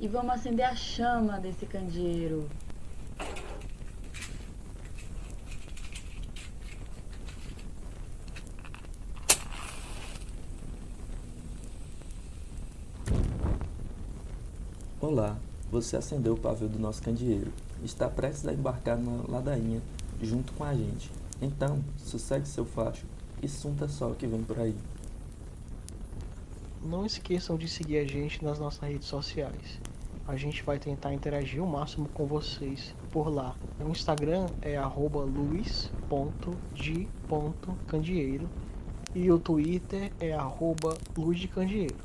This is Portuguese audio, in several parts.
e vamos acender a chama desse candeeiro. Olá, você acendeu o pavio do nosso candeeiro. Está prestes a embarcar na ladainha junto com a gente. Então, sossegue seu facho e sunta só o que vem por aí. Não esqueçam de seguir a gente nas nossas redes sociais. A gente vai tentar interagir o máximo com vocês por lá. O Instagram é luz.de.candieiro e o Twitter é luzdecandieiro.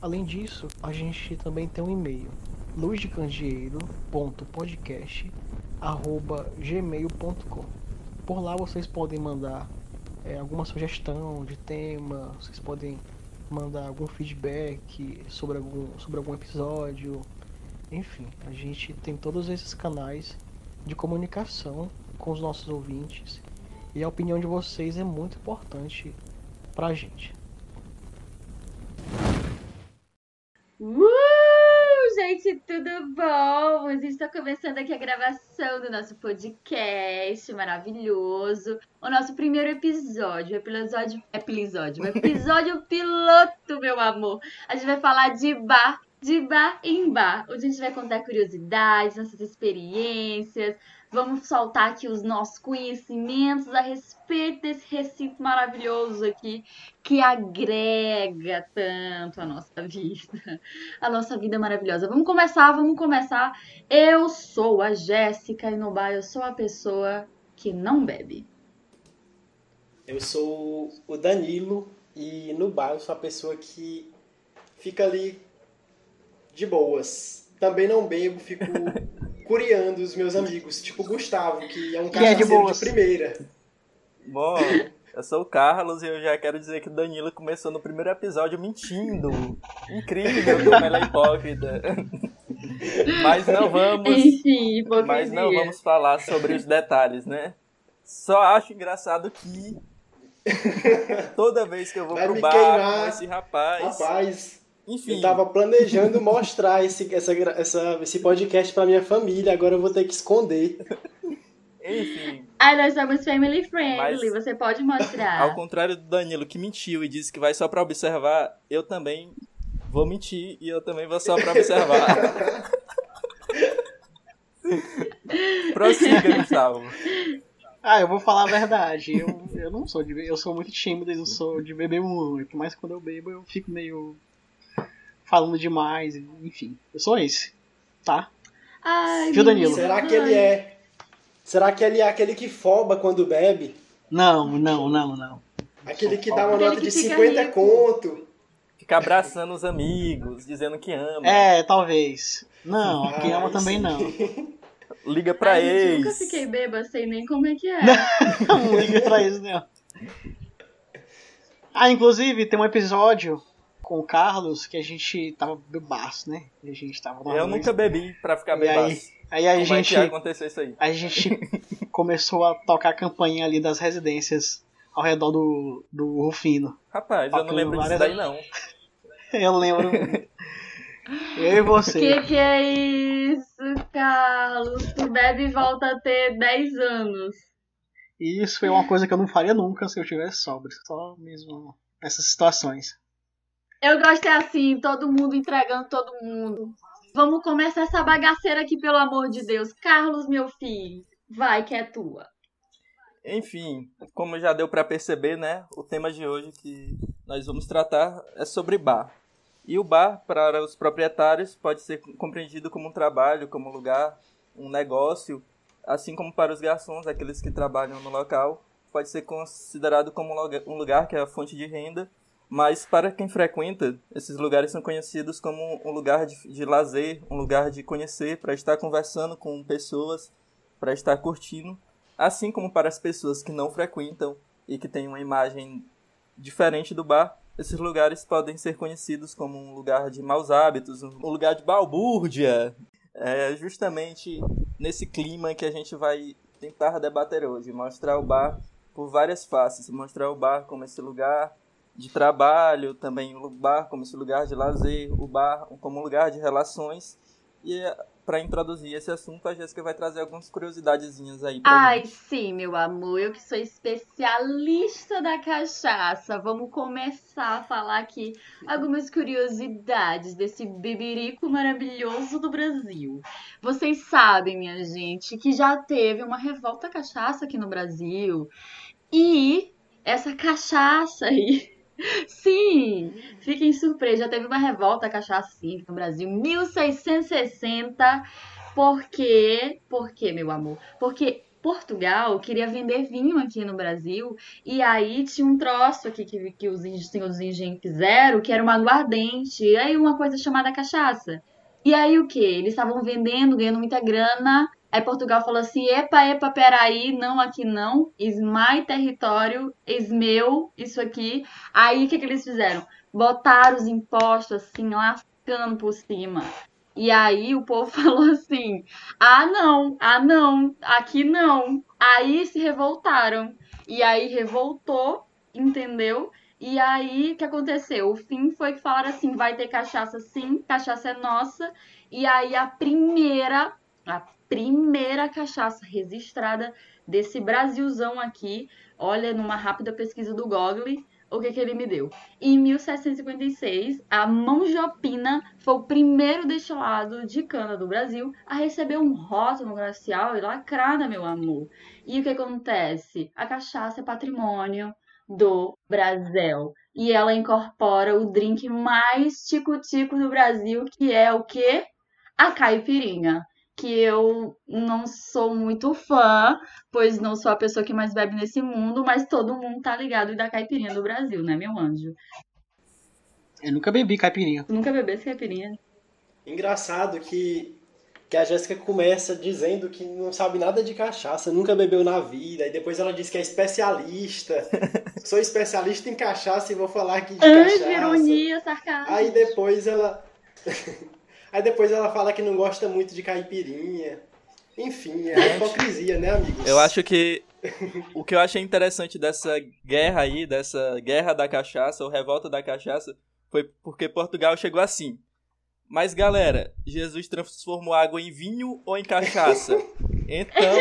Além disso, a gente também tem um e-mail luzdecandieiro.podcast@gmail.com. Por lá vocês podem mandar é, alguma sugestão de tema, vocês podem mandar algum feedback sobre algum, sobre algum episódio. Enfim, a gente tem todos esses canais de comunicação com os nossos ouvintes e a opinião de vocês é muito importante pra gente. Uh, gente, tudo bom? A gente está começando aqui a gravação do nosso podcast maravilhoso. O nosso primeiro episódio, episódio, episódio, episódio piloto, meu amor. A gente vai falar de bar, de bar em bar, onde a gente vai contar curiosidades, nossas experiências, Vamos soltar aqui os nossos conhecimentos a respeito desse recinto maravilhoso aqui que agrega tanto a nossa vida. A nossa vida maravilhosa. Vamos começar, vamos começar. Eu sou a Jéssica e no bar eu sou a pessoa que não bebe. Eu sou o Danilo e no bar eu sou a pessoa que fica ali de boas. Também não bebo, fico curiando os meus amigos, tipo o Gustavo, que é um Que é de de, primeira. Bom, eu sou o Carlos e eu já quero dizer que o Danilo começou no primeiro episódio mentindo. Incrível como ela é hipócrita. Mas não vamos. Enfim, hipocrisia. Mas não vamos falar sobre os detalhes, né? Só acho engraçado que toda vez que eu vou Vai pro bar queimar. com esse rapaz, Rapaz, enfim, eu tava planejando mostrar esse, essa, essa, esse podcast pra minha família, agora eu vou ter que esconder. enfim, Ai, nós somos family friendly, Mas- você pode mostrar. ao contrário do Danilo que mentiu e disse que vai só pra observar, eu também vou mentir e eu também vou só pra observar. Prossiga, Gustavo. Ah, eu vou falar a verdade. Eu, eu não sou de eu sou muito tímido e não sou de beber muito, mas quando eu bebo eu fico meio falando demais, enfim. Eu sou esse, tá? Ai, Viu, Danilo? Será que ele é. Será que ele é aquele que foba quando bebe? Não, não, não, não. Aquele que dá uma nota que de fica 50 rico. conto? Fica abraçando os amigos, dizendo que ama. É, talvez. Não, quem ama também não. Liga pra Ai, gente, eu ex. nunca fiquei bêbada, sei nem como é que é. Não liga pra isso, não. Ah, inclusive, tem um episódio com o Carlos que a gente tava bebaço, né? A gente tava Eu nunca bebi pra ficar E aí, bebaço. aí a Como gente. é que aconteceu isso aí? a gente começou a tocar a campainha ali das residências ao redor do, do Rufino. Rapaz, eu não lembro disso várias- daí não. Eu lembro. Eu e você. Que que é isso, Carlos? Tu bebe e volta a ter 10 anos. E isso é uma coisa que eu não faria nunca se eu tivesse sóbrio. Só mesmo nessas situações. Eu gosto é assim, todo mundo entregando todo mundo. Vamos começar essa bagaceira aqui, pelo amor de Deus. Carlos, meu filho, vai que é tua. Enfim, como já deu pra perceber, né? O tema de hoje que nós vamos tratar é sobre bar. E o bar, para os proprietários, pode ser compreendido como um trabalho, como um lugar, um negócio, assim como para os garçons, aqueles que trabalham no local, pode ser considerado como um lugar que é a fonte de renda. Mas para quem frequenta, esses lugares são conhecidos como um lugar de, de lazer, um lugar de conhecer, para estar conversando com pessoas, para estar curtindo assim como para as pessoas que não frequentam e que têm uma imagem diferente do bar, esses lugares podem ser conhecidos como um lugar de maus hábitos, um lugar de balbúrdia. É justamente nesse clima que a gente vai tentar debater hoje, mostrar o bar por várias faces, mostrar o bar como esse lugar de trabalho, também o bar como esse lugar de lazer, o bar como lugar de relações. E para introduzir esse assunto, a Jéssica vai trazer algumas curiosidadezinhas aí pra Ai, gente. sim, meu amor, eu que sou especialista da cachaça. Vamos começar a falar aqui algumas curiosidades desse beberico maravilhoso do Brasil. Vocês sabem, minha gente, que já teve uma revolta cachaça aqui no Brasil. E essa cachaça aí. Sim, fiquem surpresos, já teve uma revolta cachaça sim no Brasil, 1660. Por quê? Por quê, meu amor? Porque Portugal queria vender vinho aqui no Brasil e aí tinha um troço aqui que, que os índios, senhores engenhos fizeram, que era uma aguardente, e aí uma coisa chamada cachaça. E aí o que? Eles estavam vendendo, ganhando muita grana. Aí Portugal falou assim: epa, epa, peraí, não, aqui não. My território, is meu, isso aqui. Aí o que, que eles fizeram? Botaram os impostos assim, lascando por cima. E aí o povo falou assim: ah, não, ah, não, aqui não. Aí se revoltaram. E aí revoltou, entendeu? E aí o que aconteceu? O fim foi que falaram assim: vai ter cachaça sim, cachaça é nossa. E aí a primeira, a primeira cachaça registrada desse Brasilzão aqui, olha, numa rápida pesquisa do Google, o que, que ele me deu? Em 1756, a Manjopina foi o primeiro destilado de cana do Brasil a receber um rótulo comercial e lacrada, meu amor. E o que acontece? A cachaça é patrimônio do Brasil. E ela incorpora o drink mais tico-tico do Brasil, que é o quê? A caipirinha que eu não sou muito fã, pois não sou a pessoa que mais bebe nesse mundo, mas todo mundo tá ligado da caipirinha do Brasil, né, meu anjo? Eu nunca bebi caipirinha. Nunca bebesse caipirinha? Engraçado que, que a Jéssica começa dizendo que não sabe nada de cachaça, nunca bebeu na vida, e depois ela diz que é especialista. Sou especialista em cachaça e vou falar aqui de Ai, cachaça. ironia, sarcasmo. Aí depois ela. Aí depois ela fala que não gosta muito de caipirinha. Enfim, é a hipocrisia, né, amigos? Eu acho que o que eu achei interessante dessa guerra aí, dessa guerra da cachaça, ou revolta da cachaça, foi porque Portugal chegou assim. Mas galera, Jesus transformou água em vinho ou em cachaça? Então,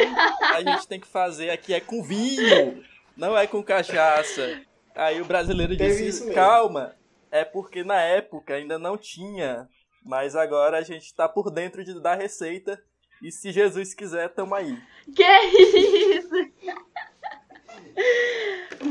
a gente tem que fazer aqui é com vinho, não é com cachaça. Aí o brasileiro disse: calma, é porque na época ainda não tinha, mas agora a gente tá por dentro de, da receita. E se Jesus quiser, tamo aí. Que isso?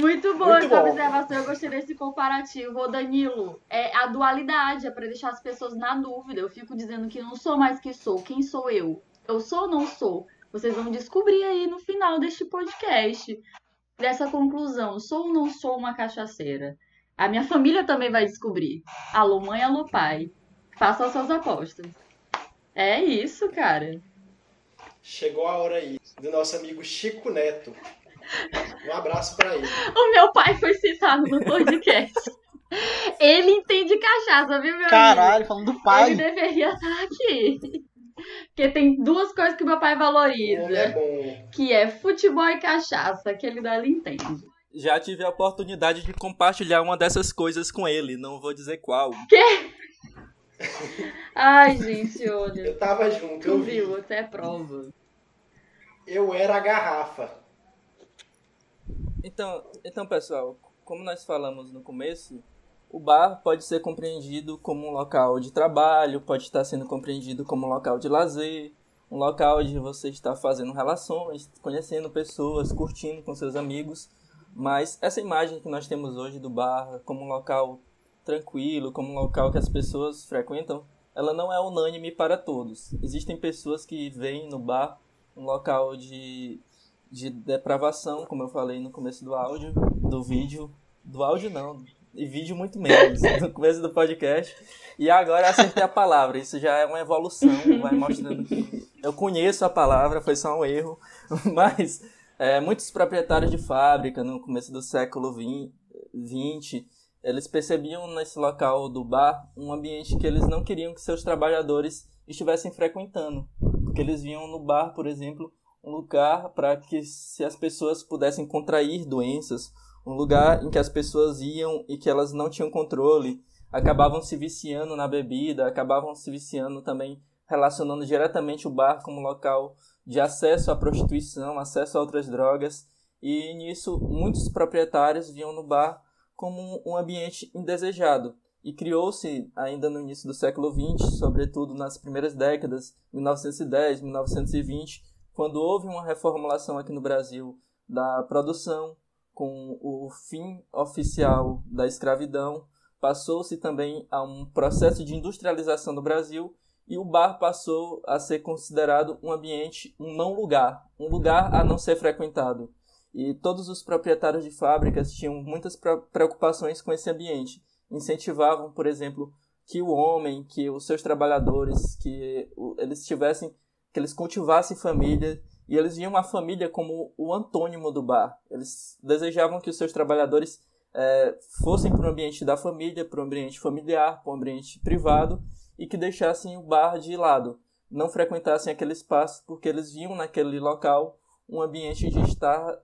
Muito boa Muito essa bom. observação, eu gostei desse comparativo. Ô Danilo, é a dualidade, é pra deixar as pessoas na dúvida. Eu fico dizendo que não sou mais que sou. Quem sou eu? Eu sou ou não sou? Vocês vão descobrir aí no final deste podcast. Dessa conclusão, sou ou não sou uma cachaceira? A minha família também vai descobrir. Alô mãe, alô pai. Façam as suas apostas. É isso, cara. Chegou a hora aí do nosso amigo Chico Neto. Um abraço pra ele. O meu pai foi citado no podcast. Ele entende cachaça, viu, meu amigo? Caralho, falando do Ele pai. deveria estar aqui. Porque tem duas coisas que meu pai homem é valoriza. bom. Que é futebol e cachaça, que ele dali entende. Já tive a oportunidade de compartilhar uma dessas coisas com ele, não vou dizer qual. Ai, gente, olha. Eu tava junto, Tu eu vi. viu, você é prova. Eu era a garrafa. Então, então, pessoal, como nós falamos no começo, o bar pode ser compreendido como um local de trabalho, pode estar sendo compreendido como um local de lazer, um local onde você está fazendo relações, conhecendo pessoas, curtindo com seus amigos. Mas essa imagem que nós temos hoje do bar como um local tranquilo, como um local que as pessoas frequentam, ela não é unânime para todos. Existem pessoas que veem no bar um local de, de depravação, como eu falei no começo do áudio, do vídeo. Do áudio não, e vídeo muito menos, no começo do podcast. E agora acertei a palavra, isso já é uma evolução, vai mostrando que eu conheço a palavra, foi só um erro. Mas é, muitos proprietários de fábrica no começo do século XX, eles percebiam nesse local do bar um ambiente que eles não queriam que seus trabalhadores estivessem frequentando. Porque eles viam no bar, por exemplo, um lugar para que se as pessoas pudessem contrair doenças. Um lugar em que as pessoas iam e que elas não tinham controle, acabavam se viciando na bebida, acabavam se viciando também relacionando diretamente o bar como local de acesso à prostituição, acesso a outras drogas, e nisso muitos proprietários viam no bar como um ambiente indesejado. E criou-se, ainda no início do século XX, sobretudo nas primeiras décadas, 1910, 1920, quando houve uma reformulação aqui no Brasil da produção, com o fim oficial da escravidão, passou-se também a um processo de industrialização do Brasil e o bar passou a ser considerado um ambiente, um não lugar, um lugar a não ser frequentado. E todos os proprietários de fábricas tinham muitas preocupações com esse ambiente. Incentivavam, por exemplo, que o homem, que os seus trabalhadores, que eles tivessem, que eles cultivassem família, e eles viam a família como o antônimo do bar. Eles desejavam que os seus trabalhadores é, fossem para o ambiente da família, para o ambiente familiar, para o ambiente privado, e que deixassem o bar de lado, não frequentassem aquele espaço porque eles viam naquele local um ambiente de estar,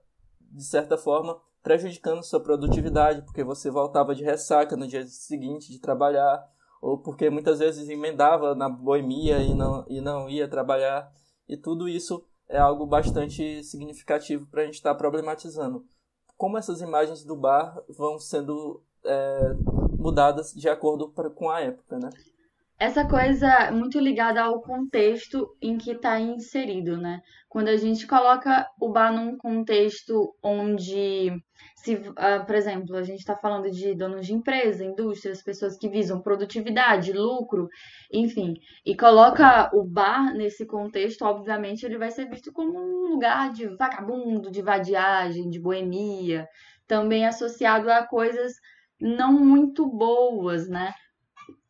de certa forma, prejudicando sua produtividade, porque você voltava de ressaca no dia seguinte de trabalhar, ou porque muitas vezes emendava na boemia e não, e não ia trabalhar, e tudo isso é algo bastante significativo para a gente estar tá problematizando. Como essas imagens do bar vão sendo é, mudadas de acordo pra, com a época, né? Essa coisa muito ligada ao contexto em que está inserido, né? Quando a gente coloca o bar num contexto onde, se, uh, por exemplo, a gente está falando de donos de empresa, indústrias, pessoas que visam produtividade, lucro, enfim, e coloca o bar nesse contexto, obviamente ele vai ser visto como um lugar de vagabundo, de vadiagem, de boemia, também associado a coisas não muito boas, né?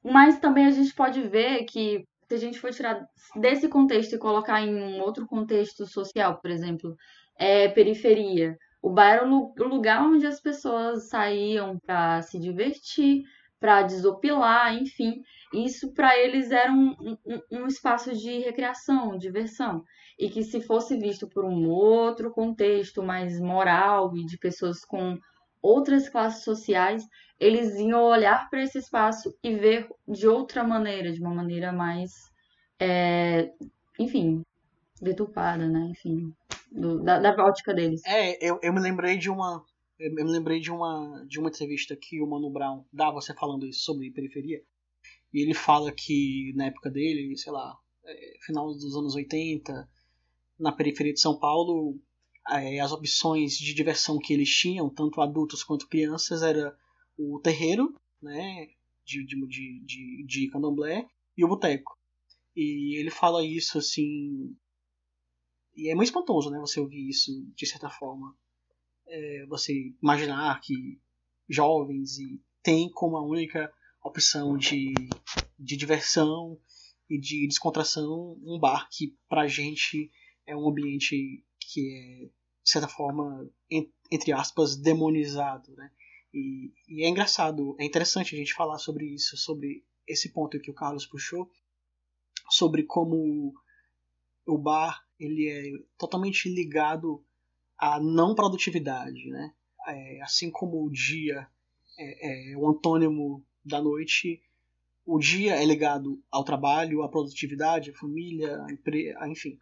Mas também a gente pode ver que se a gente for tirar desse contexto e colocar em um outro contexto social, por exemplo, é periferia. O bar era o lugar onde as pessoas saíam para se divertir, para desopilar, enfim. Isso para eles era um, um, um, espaço de recreação, diversão. E que se fosse visto por um outro contexto mais moral e de pessoas com outras classes sociais, eles iam olhar para esse espaço e ver de outra maneira, de uma maneira mais, é, enfim, deturpada, né? Enfim, do, da, da ótica deles. É, eu, eu me lembrei de uma. Eu me lembrei de uma, de uma entrevista que o Mano Brown dá você falando isso sobre periferia. E ele fala que na época dele, sei lá, é, final dos anos 80, na periferia de São Paulo, as opções de diversão que eles tinham, tanto adultos quanto crianças, era o terreiro, né, de, de, de, de candomblé, e o boteco. E ele fala isso assim. E é muito espantoso, né? Você ouvir isso de certa forma. É, você imaginar que jovens e tem como a única opção de, de diversão e de descontração um bar que pra gente é um ambiente que é, de certa forma, entre aspas, demonizado, né? E, e, é engraçado, é interessante a gente falar sobre isso, sobre esse ponto que o Carlos puxou, sobre como o bar ele é totalmente ligado à não produtividade, né? É, assim como o dia é, é o antônimo da noite, o dia é ligado ao trabalho, à produtividade, à família, à empresa, enfim.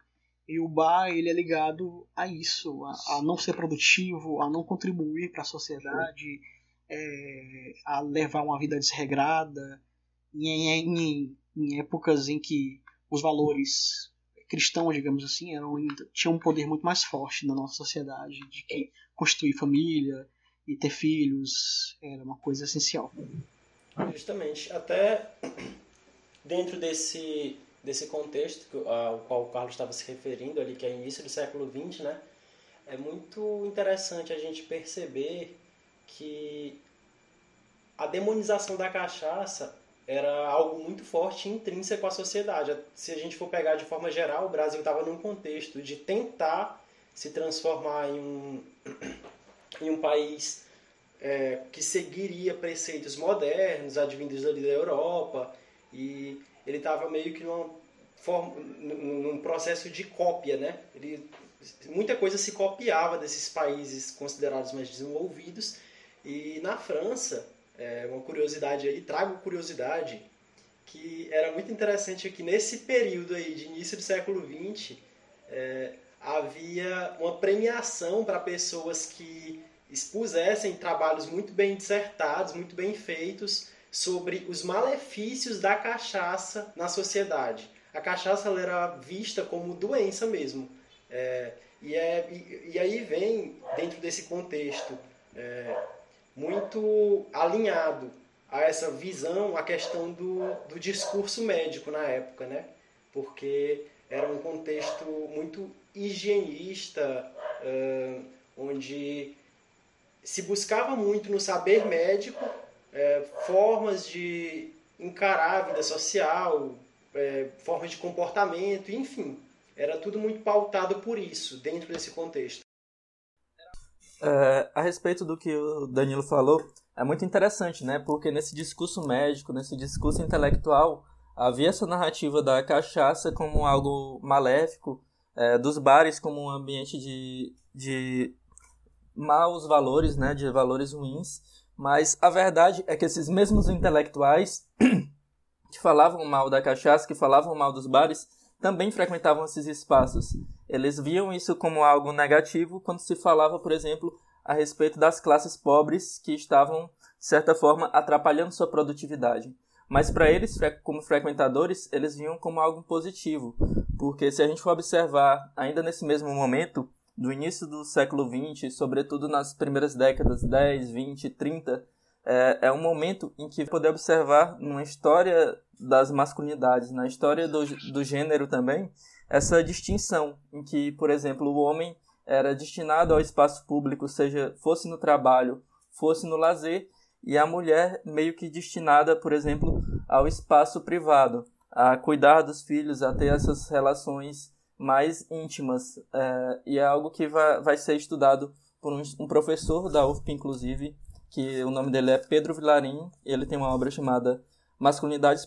E o bar ele é ligado a isso, a, a não ser produtivo, a não contribuir para a sociedade é, a levar uma vida desregrada, em, em, em, épocas em que os valores cristãos, digamos assim, eram, tinham um poder muito mais forte na nossa sociedade, de que construir família e ter filhos era uma coisa essencial. Justamente, até dentro desse, desse contexto ao qual o Carlos estava se referindo ali, que é início do século XX, né? É muito interessante a gente perceber que a demonização da cachaça era algo muito forte e intrínseco à sociedade. Se a gente for pegar de forma geral, o Brasil estava num contexto de tentar se transformar em um, em um país é, que seguiria preceitos modernos, advindos ali da Europa, e ele estava meio que numa forma, num processo de cópia, né? Ele muita coisa se copiava desses países considerados mais desenvolvidos. E na França, é, uma curiosidade aí, trago curiosidade, que era muito interessante que nesse período aí de início do século XX, é, havia uma premiação para pessoas que expusessem trabalhos muito bem dissertados, muito bem feitos, sobre os malefícios da cachaça na sociedade. A cachaça era vista como doença mesmo. É, e, é, e, e, aí vem, dentro desse contexto, é, muito alinhado a essa visão, a questão do, do discurso médico na época, né? Porque era um contexto muito higienista, uh, onde se buscava muito no saber médico é, formas de encarar a vida social, é, formas de comportamento, enfim. Era tudo muito pautado por isso, dentro desse contexto. É, a respeito do que o Danilo falou, é muito interessante, né? Porque nesse discurso médico, nesse discurso intelectual, havia essa narrativa da cachaça como algo maléfico, é, dos bares como um ambiente de, de maus valores, né? De valores ruins. Mas a verdade é que esses mesmos intelectuais que falavam mal da cachaça, que falavam mal dos bares, também frequentavam esses espaços. Eles viam isso como algo negativo quando se falava, por exemplo, a respeito das classes pobres que estavam, de certa forma, atrapalhando sua produtividade. Mas para eles, como frequentadores, eles viam como algo positivo, porque se a gente for observar, ainda nesse mesmo momento, do início do século XX, sobretudo nas primeiras décadas 10, 20, 30, é, é um momento em que poder observar numa história das masculinidades, na história do, do gênero também, essa distinção em que, por exemplo, o homem era destinado ao espaço público, seja fosse no trabalho, fosse no lazer, e a mulher meio que destinada, por exemplo, ao espaço privado, a cuidar dos filhos, a ter essas relações mais íntimas. É, e é algo que vai, vai ser estudado por um, um, professor da UFP, inclusive, que o nome dele é Pedro Vilarim. Ele tem uma obra chamada Masculinidades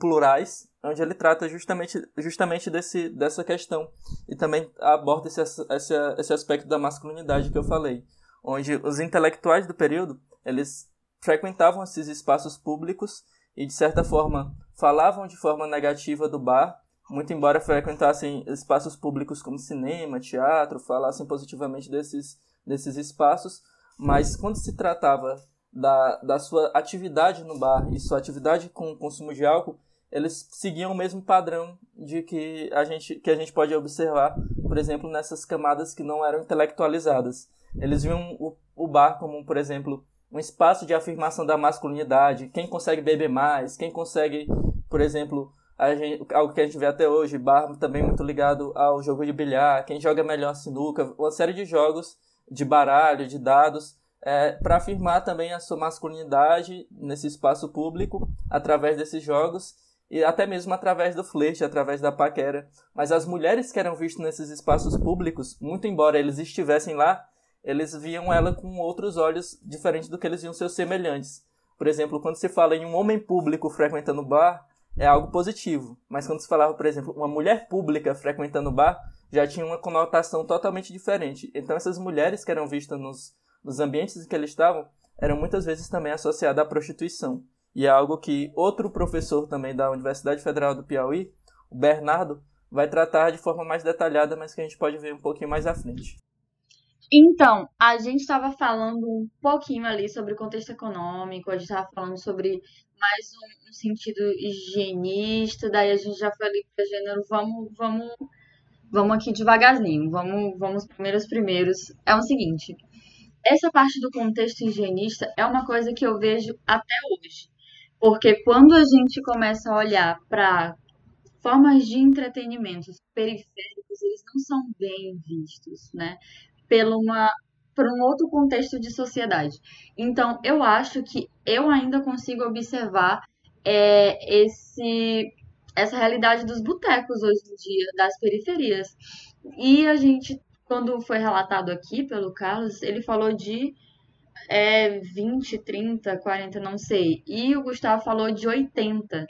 Plurais, onde ele trata justamente, justamente desse, dessa questão. E também aborda esse, esse, esse aspecto da masculinidade que eu falei. Onde os intelectuais do período, eles frequentavam esses espaços públicos e, de certa forma, falavam de forma negativa do bar, muito embora frequentassem espaços públicos como cinema, teatro, falassem positivamente desses, desses espaços, mas quando se tratava da, da sua atividade no bar e sua atividade com o consumo de álcool, eles seguiam o mesmo padrão de que a gente, que a gente pode observar, por exemplo, nessas camadas que não eram intelectualizadas. Eles viam o, o bar como, por exemplo, um espaço de afirmação da masculinidade, quem consegue beber mais, quem consegue, por exemplo, Gente, algo que a gente vê até hoje, bar também muito ligado ao jogo de bilhar, quem joga melhor sinuca, uma série de jogos de baralho, de dados, é, para afirmar também a sua masculinidade nesse espaço público através desses jogos e até mesmo através do flerte, através da paquera. Mas as mulheres que eram vistas nesses espaços públicos, muito embora eles estivessem lá, eles viam ela com outros olhos diferentes do que eles viam seus semelhantes. Por exemplo, quando se fala em um homem público frequentando bar, é algo positivo. Mas quando se falava, por exemplo, uma mulher pública frequentando o bar, já tinha uma conotação totalmente diferente. Então essas mulheres que eram vistas nos, nos ambientes em que eles estavam eram muitas vezes também associadas à prostituição. E é algo que outro professor também da Universidade Federal do Piauí, o Bernardo, vai tratar de forma mais detalhada, mas que a gente pode ver um pouquinho mais à frente. Então, a gente estava falando um pouquinho ali sobre o contexto econômico, a gente estava falando sobre mais um, um, sentido higienista, daí a gente já foi ali para gênero, vamos, vamos, vamos aqui devagarzinho, vamos, vamos primeiros primeiros. É o seguinte, essa parte do contexto higienista é uma coisa que eu vejo até hoje, porque quando a gente começa a olhar para formas de entretenimento periféricos, eles não são bem vistos, né? Pela uma para um outro contexto de sociedade. Então, eu acho que eu ainda consigo observar é, esse, essa realidade dos botecos hoje em dia, das periferias. E a gente, quando foi relatado aqui pelo Carlos, ele falou de é, 20, 30, 40, não sei. E o Gustavo falou de 80.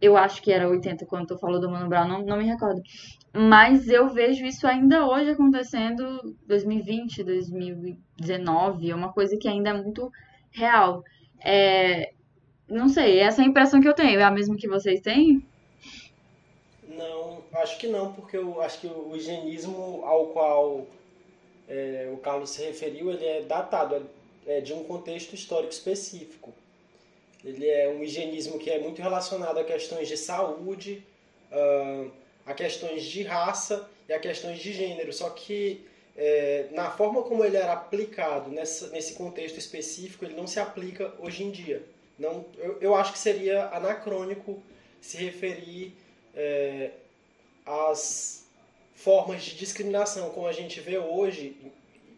Eu acho que era 80 quando tu falou do Mano Brown, não, não me recordo. Mas eu vejo isso ainda hoje acontecendo 2020, 2019, é uma coisa que ainda é muito real. É, não sei, essa é a impressão que eu tenho. É a mesma que vocês têm? Não, acho que não, porque eu acho que o higienismo ao qual é, o Carlos se referiu, ele é datado, é de um contexto histórico específico. Ele é um higienismo que é muito relacionado a questões de saúde, a questões de raça e a questões de gênero. Só que é, na forma como ele era aplicado nessa, nesse contexto específico, ele não se aplica hoje em dia. Não, eu, eu acho que seria anacrônico se referir é, às formas de discriminação como a gente vê hoje,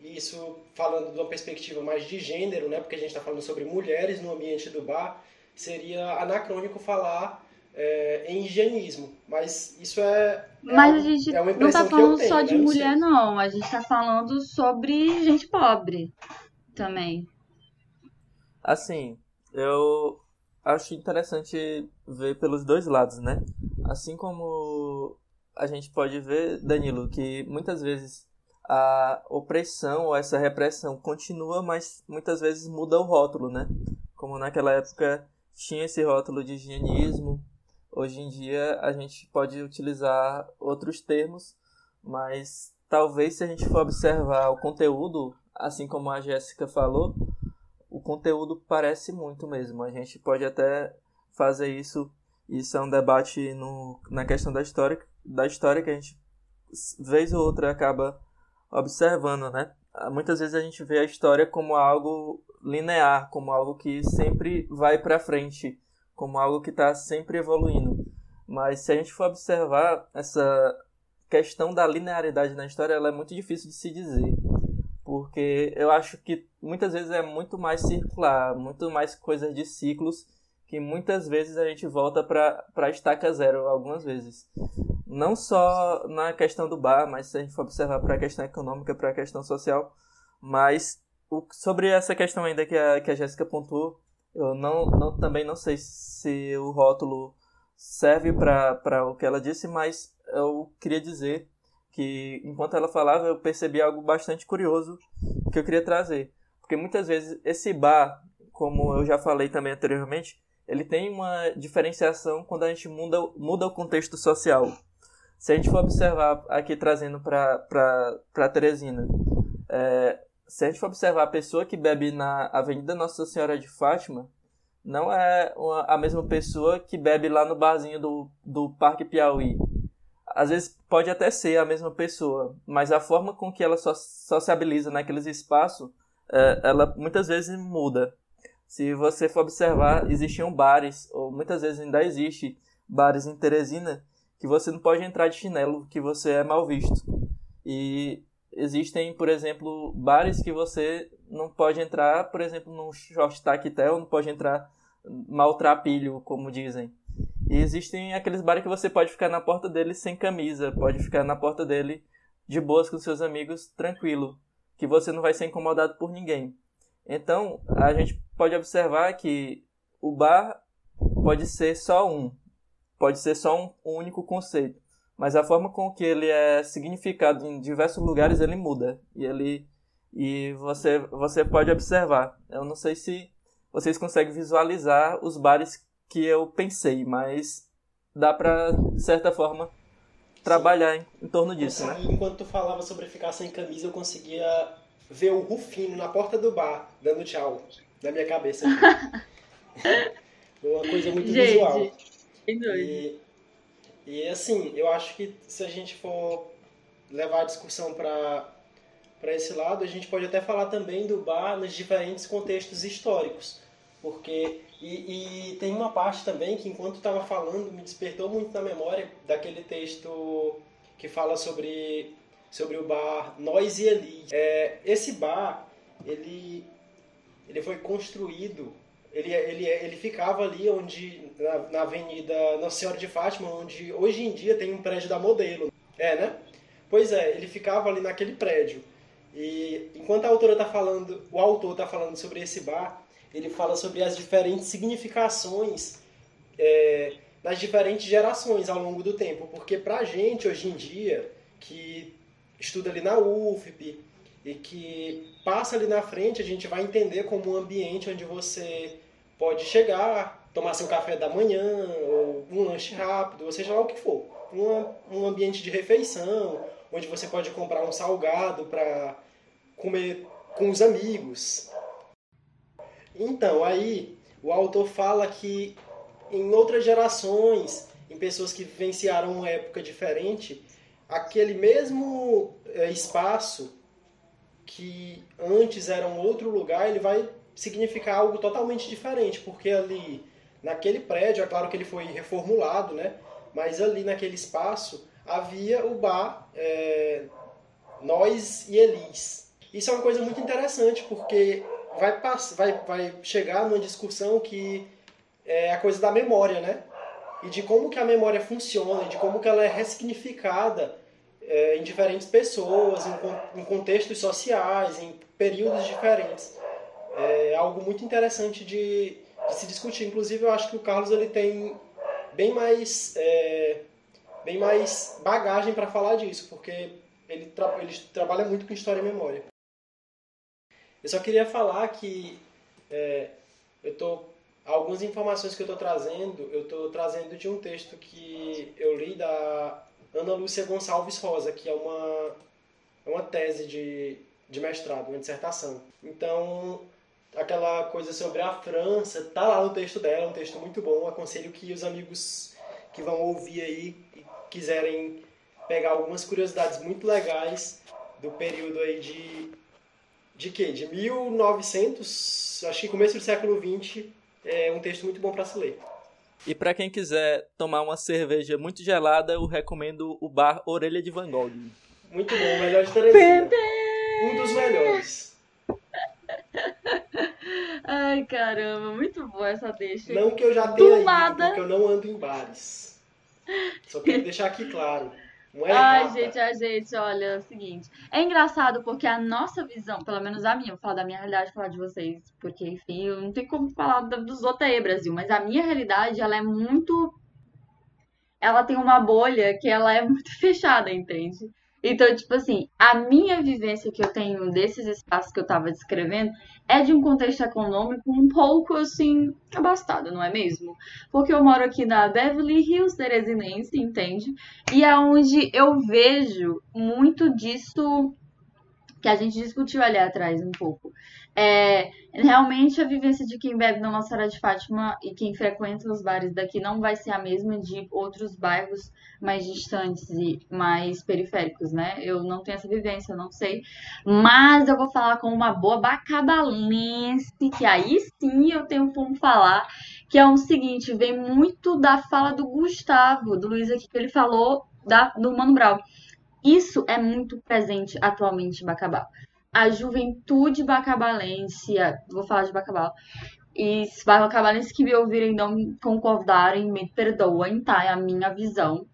isso falando de uma perspectiva mais de gênero, né, porque a gente está falando sobre mulheres no ambiente do bar, seria anacrônico falar é, em higienismo. Mas isso é. é Mas a gente é não está falando tenho, só né? de mulher, não. A gente está falando sobre gente pobre também. Assim, eu acho interessante ver pelos dois lados, né? Assim como a gente pode ver, Danilo, que muitas vezes a opressão ou essa repressão continua, mas muitas vezes muda o rótulo, né? Como naquela época tinha esse rótulo de higienismo, hoje em dia a gente pode utilizar outros termos, mas talvez se a gente for observar o conteúdo, assim como a Jéssica falou, o conteúdo parece muito mesmo. A gente pode até fazer isso, isso é um debate no, na questão da história, da história que a gente vez ou outra acaba observando, né? Muitas vezes a gente vê a história como algo linear, como algo que sempre vai para frente, como algo que está sempre evoluindo. Mas se a gente for observar essa questão da linearidade na história, ela é muito difícil de se dizer, porque eu acho que muitas vezes é muito mais circular, muito mais coisas de ciclos que muitas vezes a gente volta para a estaca zero algumas vezes não só na questão do bar, mas se a gente for observar para a questão econômica, para a questão social, mas o, sobre essa questão ainda que a, que a Jéssica pontuou, eu não, não, também não sei se o rótulo serve para o que ela disse, mas eu queria dizer que enquanto ela falava eu percebi algo bastante curioso que eu queria trazer. Porque muitas vezes esse bar, como eu já falei também anteriormente, ele tem uma diferenciação quando a gente muda, muda o contexto social. Se a gente for observar aqui trazendo para Teresina, é, se a gente for observar a pessoa que bebe na Avenida Nossa Senhora de Fátima, não é uma, a mesma pessoa que bebe lá no barzinho do, do Parque Piauí. Às vezes pode até ser a mesma pessoa, mas a forma com que ela so, sociabiliza naqueles espaços, é, ela muitas vezes muda. Se você for observar, existiam bares, ou muitas vezes ainda existe bares em Teresina, que você não pode entrar de chinelo, que você é mal visto. E existem, por exemplo, bares que você não pode entrar, por exemplo, num short tactel, não pode entrar maltrapilho, como dizem. E existem aqueles bares que você pode ficar na porta dele sem camisa, pode ficar na porta dele de boas com seus amigos, tranquilo, que você não vai ser incomodado por ninguém. Então, a gente pode observar que o bar pode ser só um, pode ser só um, único conceito, mas a forma com que ele é significado em diversos lugares ele muda e ele e você você pode observar. Eu não sei se vocês conseguem visualizar os bares que eu pensei, mas dá para de certa forma trabalhar em, em, torno disso, né? Enquanto tu falava sobre ficar sem camisa, eu conseguia ver o Rufino na porta do bar dando tchau na minha cabeça. Uma coisa muito Gente. visual. E, e assim, eu acho que se a gente for levar a discussão para para esse lado, a gente pode até falar também do bar nos diferentes contextos históricos. Porque, e, e tem uma parte também que, enquanto estava falando, me despertou muito na memória daquele texto que fala sobre, sobre o bar Nós e Eli. É, esse bar, ele, ele foi construído ele, ele, ele ficava ali onde, na, na Avenida Nossa Senhora de Fátima, onde hoje em dia tem um prédio da Modelo. É, né? Pois é, ele ficava ali naquele prédio. E enquanto a autora está falando, o autor está falando sobre esse bar, ele fala sobre as diferentes significações é, nas diferentes gerações ao longo do tempo, porque pra gente hoje em dia, que estuda ali na UFP e que passa ali na frente, a gente vai entender como um ambiente onde você pode chegar, tomar seu café da manhã, ou um lanche rápido, ou seja lá o que for. Um, um ambiente de refeição, onde você pode comprar um salgado para comer com os amigos. Então, aí o autor fala que em outras gerações, em pessoas que vivenciaram uma época diferente, aquele mesmo é, espaço que antes era um outro lugar, ele vai significar algo totalmente diferente, porque ali naquele prédio, é claro que ele foi reformulado, né? Mas ali naquele espaço havia o bar é, Nós e Elis. Isso é uma coisa muito interessante, porque vai, vai, vai chegar numa discussão que é a coisa da memória, né? E de como que a memória funciona, de como que ela é ressignificada é, em diferentes pessoas, em, em, contextos sociais, em períodos diferentes. É algo muito interessante de, de, se discutir. Inclusive, eu acho que o Carlos ele tem bem mais, é, bem mais bagagem para falar disso, porque ele, tra ele trabalha muito com história e memória. Eu só queria falar que é, eu tô algumas informações que eu estou trazendo, eu estou trazendo de um texto que eu li da Ana Lúcia Gonçalves Rosa, que é uma, é uma tese de, de mestrado, uma dissertação. Então, aquela coisa sobre a França, tá lá no texto dela, um texto muito bom. Aconselho que os amigos que vão ouvir aí e quiserem pegar algumas curiosidades muito legais do período aí de de quê? De 1900, acho que começo do século 20, é um texto muito bom para se ler. E para quem quiser tomar uma cerveja muito gelada, eu recomendo o bar Orelha de Van Gogh. Muito bom, melhor de Terezinha. Um dos melhores. Ai, caramba, muito boa essa deixa. Não que eu já tenha ido, porque eu não ando em bares. Só quero deixar aqui claro. Não é Ai, gente, a gente, olha, é o seguinte. É engraçado porque a nossa visão, pelo menos a minha, vou falar da minha realidade, falar de vocês, porque, enfim, eu não tenho como falar dos outros aí, Brasil, mas a minha realidade, ela é muito. Ela tem uma bolha que ela é muito fechada, entende? Então, tipo assim, a minha vivência que eu tenho desses espaços que eu tava descrevendo é de um contexto econômico um pouco, assim, abastado, não é mesmo? Porque eu moro aqui na Beverly Hills Teresinense, entende? E é onde eu vejo muito disso que a gente discutiu ali atrás um pouco. É, realmente a vivência de quem bebe na Senhora de Fátima e quem frequenta os bares daqui não vai ser a mesma de outros bairros mais distantes e mais periféricos, né? Eu não tenho essa vivência, eu não sei. Mas eu vou falar com uma boa bacabalense, que aí sim eu tenho como falar, que é o seguinte, vem muito da fala do Gustavo, do Luiz aqui, que ele falou da, do Mano Brown. Isso é muito presente atualmente em Bacabal a juventude bacabalense, vou falar de Bacabal, e se bacabalenses que me ouvirem não concordarem, me perdoem, tá? É a minha visão.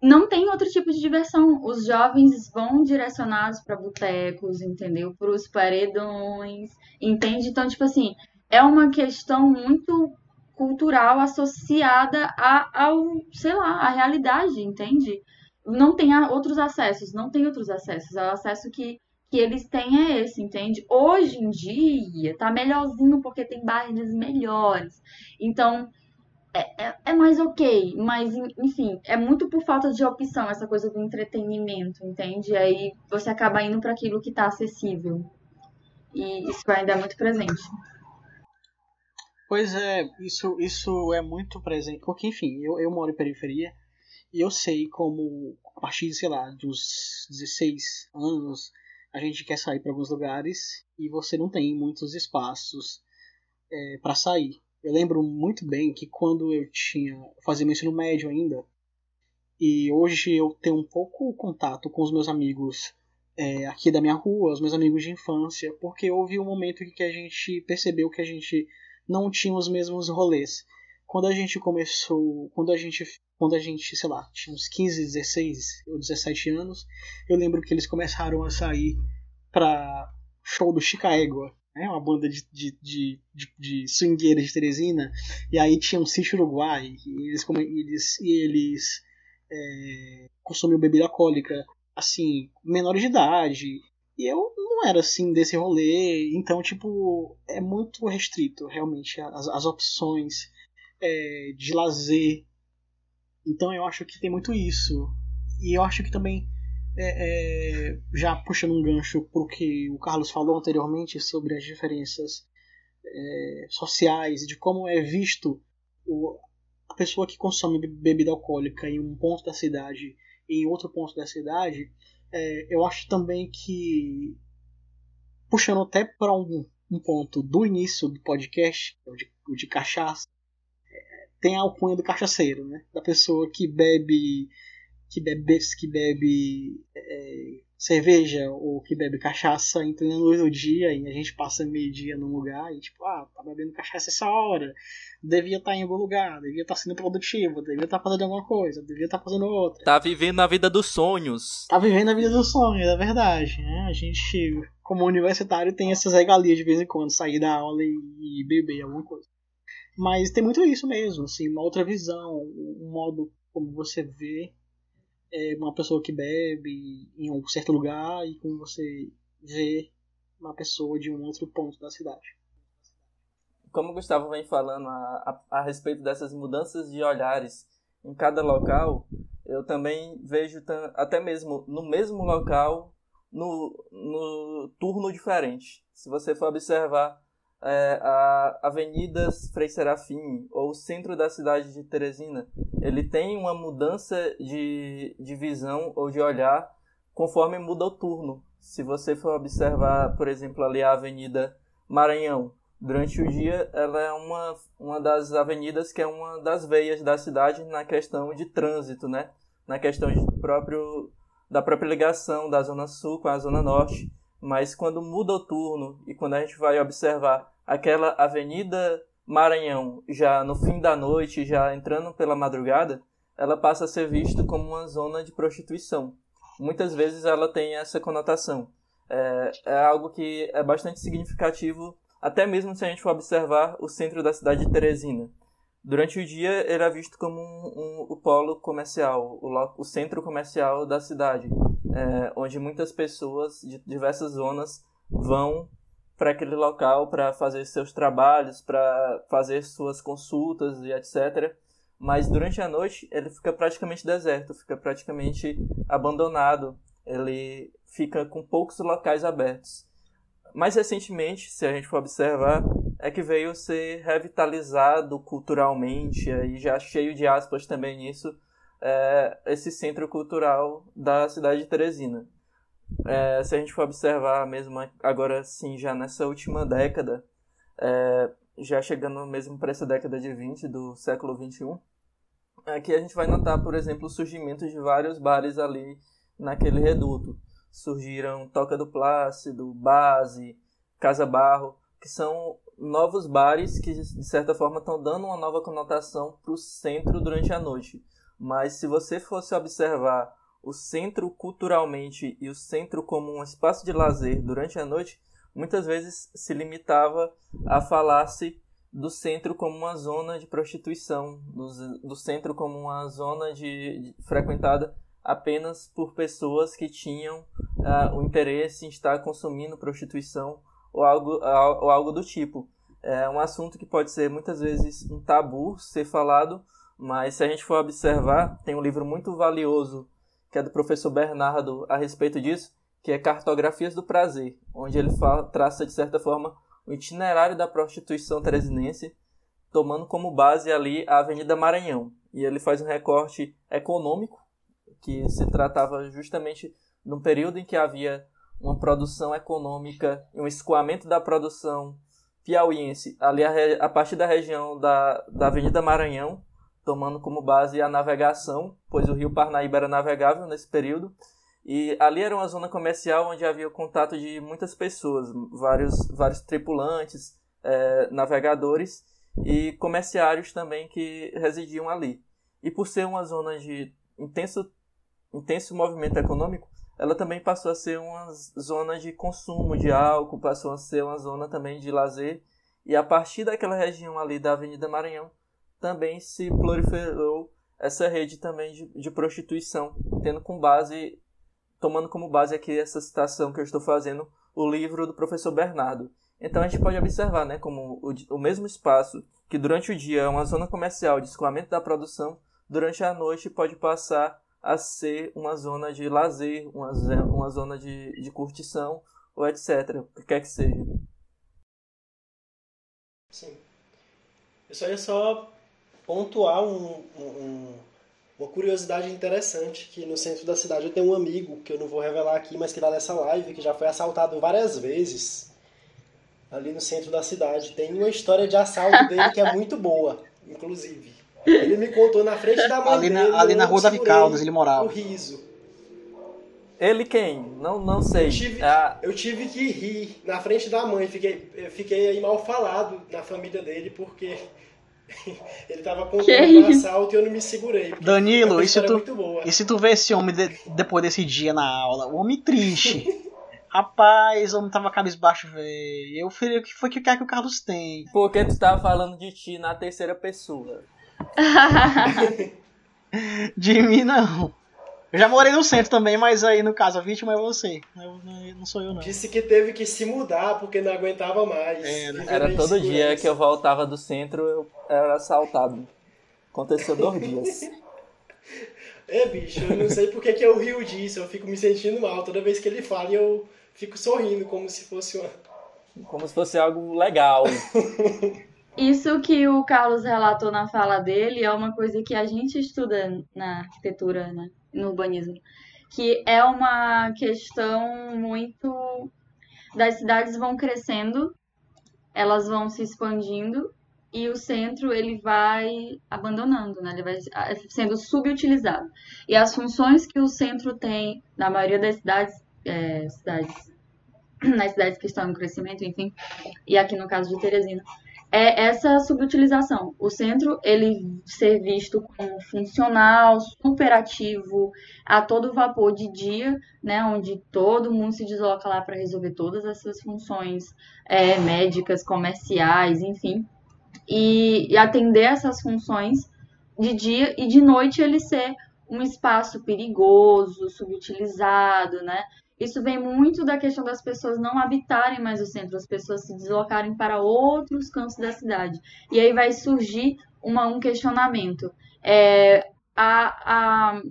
Não tem outro tipo de diversão. Os jovens vão direcionados para botecos, entendeu? Para os paredões, entende? Então, tipo assim, é uma questão muito cultural associada a, ao, sei lá, à realidade, entende? Não tem outros acessos, não tem outros acessos. É o acesso que que eles têm é esse, entende? Hoje em dia tá melhorzinho porque tem bairros melhores. Então, é, é, é, mais ok, mas enfim, é muito por falta de opção essa coisa do entretenimento, entende? Aí você acaba indo para aquilo que tá acessível. E isso ainda é muito presente. Pois é, isso, isso é muito presente, porque enfim, eu, eu moro em periferia e eu sei como a partir, sei lá, dos 16 anos, a gente quer sair para alguns lugares e você não tem muitos espaços é, para sair. Eu lembro muito bem que quando eu tinha fazia meu ensino médio ainda e hoje eu tenho um pouco contato com os meus amigos é, aqui da minha rua, os meus amigos de infância, porque houve um momento em que a gente percebeu que a gente não tinha os mesmos rolês. Quando a gente começou, quando a gente quando a gente, sei lá, tinha uns 15, 16 ou 17 anos, eu lembro que eles começaram a sair pra show do Chica Égua. né, uma banda de, de, de, de, de swingueiras de Teresina, e aí tinha um sítio uruguai, e eles, eles, e eles é, consumiam bebida alcoólica, assim, menores de idade, e eu não era assim desse rolê, então, tipo, é muito restrito realmente as, as opções é, de lazer. Então eu acho que tem muito isso. E eu acho que também, é, é, já puxando um gancho pro que o Carlos falou anteriormente sobre as diferenças é, sociais de como é visto o, a pessoa que consome bebida alcoólica em um ponto da cidade e em outro ponto da cidade, é, eu acho também que, puxando até para um, um, ponto do início do podcast, o de, o de cachaça, tem a alcunha do cachaceiro, né? Da pessoa que bebe que bebe, que bebe é, cerveja ou que bebe cachaça em plena luz do dia e a gente passa meio dia num lugar e tipo, ah, tá bebendo cachaça essa hora, devia estar tá em algum lugar, devia estar tá sendo produtivo, devia estar tá fazendo alguma coisa, devia estar tá fazendo outra. Tá vivendo a vida dos sonhos. Tá vivendo a vida dos sonhos, é verdade. Né? A gente, como universitário, tem essas regalias de vez em quando, sair da aula e, e beber alguma coisa. Mas tem muito isso mesmo, assim, uma outra visão, um modo como você vê é uma pessoa que bebe em um certo lugar e como você vê uma pessoa de um outro ponto da cidade. Como o Gustavo vem falando a, a, a respeito dessas mudanças de olhares em cada local, eu também vejo até mesmo no mesmo local, no, no turno diferente. Se você for observar é, a Avenida Frei Serafim ou o centro da cidade de Teresina, ele tem uma mudança de, de visão ou de olhar conforme muda o turno. Se você for observar, por exemplo, ali a Avenida Maranhão, durante o dia ela é uma, uma das avenidas que é uma das veias da cidade na questão de trânsito, né? Na questão de próprio, da própria ligação da Zona Sul com a Zona Norte. Mas quando muda o turno e quando a gente vai observar aquela Avenida Maranhão, já no fim da noite, já entrando pela madrugada, ela passa a ser vista como uma zona de prostituição. Muitas vezes ela tem essa conotação. É, é algo que é bastante significativo, até mesmo se a gente for observar o centro da cidade de Teresina. Durante o dia, ele é visto como um, um, o polo comercial, o, o centro comercial da cidade, é, onde muitas pessoas de diversas zonas vão para aquele local para fazer seus trabalhos, para fazer suas consultas e etc. Mas durante a noite ele fica praticamente deserto, fica praticamente abandonado, ele fica com poucos locais abertos. Mais recentemente, se a gente for observar, é que veio ser revitalizado culturalmente, e já cheio de aspas também nisso, é, esse centro cultural da cidade de Teresina. É, se a gente for observar mesmo agora sim, já nessa última década, é, já chegando mesmo para essa década de 20 do século 21, aqui a gente vai notar, por exemplo, o surgimento de vários bares ali naquele reduto. Surgiram Toca do Plácido, Base, Casa Barro, que são novos bares que de certa forma estão dando uma nova conotação para o centro durante a noite. Mas se você fosse observar o centro culturalmente e o centro como um espaço de lazer durante a noite, muitas vezes se limitava a falar-se do centro como uma zona de prostituição, do, do centro como uma zona de, de, frequentada apenas por pessoas que tinham uh, o interesse em estar consumindo prostituição ou algo, ou algo do tipo. É um assunto que pode ser muitas vezes um tabu ser falado, mas se a gente for observar, tem um livro muito valioso que é do professor Bernardo a respeito disso, que é Cartografias do Prazer, onde ele fala, traça de certa forma o itinerário da prostituição teresinense, tomando como base ali a Avenida Maranhão. E ele faz um recorte econômico, que se tratava justamente de um período em que havia uma produção econômica, um escoamento da produção piauiense ali a, a partir da região da, da Avenida Maranhão, tomando como base a navegação, pois o rio Parnaíba era navegável nesse período. E ali era uma zona comercial onde havia o contato de muitas pessoas, vários, vários tripulantes, é, navegadores e comerciários também que residiam ali. E por ser uma zona de intenso, intenso movimento econômico, ela também passou a ser uma zona de consumo de álcool, passou a ser uma zona também de lazer. E a partir daquela região ali da Avenida Maranhão, também se proliferou essa rede também de, de prostituição, tendo com base, tomando como base aqui essa citação que eu estou fazendo, o livro do professor Bernardo. Então a gente pode observar, né, como o, o mesmo espaço que durante o dia é uma zona comercial de escoamento da produção, durante a noite pode passar a ser uma zona de lazer, uma, uma zona de, de curtição, ou etc. O que quer que seja. Sim. Eu só ia só pontuar um, um, uma curiosidade interessante, que no centro da cidade eu tenho um amigo, que eu não vou revelar aqui, mas que está nessa live, que já foi assaltado várias vezes ali no centro da cidade. Tem uma história de assalto dele que é muito boa, inclusive. Ele me contou na frente da mãe ali dele. Na, ali na rua Davi Caldas ele morava. O riso. Ele quem? Não, não sei. Eu tive, ah. eu tive que rir na frente da mãe. Fiquei, fiquei aí mal falado na família dele porque ele tava contando um assalto e eu não me segurei. Danilo, e se, tu, e se tu vê esse homem de, depois desse dia na aula? O homem triste. Rapaz, o homem tava cabisbaixo, velho. Eu falei, o que foi que, que o Carlos tem? Porque tu tava falando de ti na terceira pessoa. de mim não. Eu já morei no centro também, mas aí no caso a vítima é você. Eu, não sou eu não. Disse que teve que se mudar porque não aguentava mais. Era, era todo dia que eu voltava do centro, eu era assaltado. Aconteceu dois dias. É, bicho, eu não sei porque que eu rio disso, eu fico me sentindo mal. Toda vez que ele fala, eu fico sorrindo como se fosse uma. Como se fosse algo legal. Isso que o Carlos relatou na fala dele é uma coisa que a gente estuda na arquitetura, né? No urbanismo, que é uma questão muito das cidades vão crescendo, elas vão se expandindo e o centro ele vai abandonando, né? Ele vai sendo subutilizado. E as funções que o centro tem na maioria das cidades, é, cidades nas cidades que estão em crescimento, enfim, e aqui no caso de Teresina, é essa subutilização. O centro, ele ser visto como funcional, superativo, a todo vapor de dia, né, onde todo mundo se desloca lá para resolver todas essas funções é, médicas, comerciais, enfim, e, e atender essas funções de dia e de noite ele ser um espaço perigoso, subutilizado, né? Isso vem muito da questão das pessoas não habitarem mais o centro, as pessoas se deslocarem para outros cantos da cidade. E aí vai surgir uma, um questionamento. É, a, a,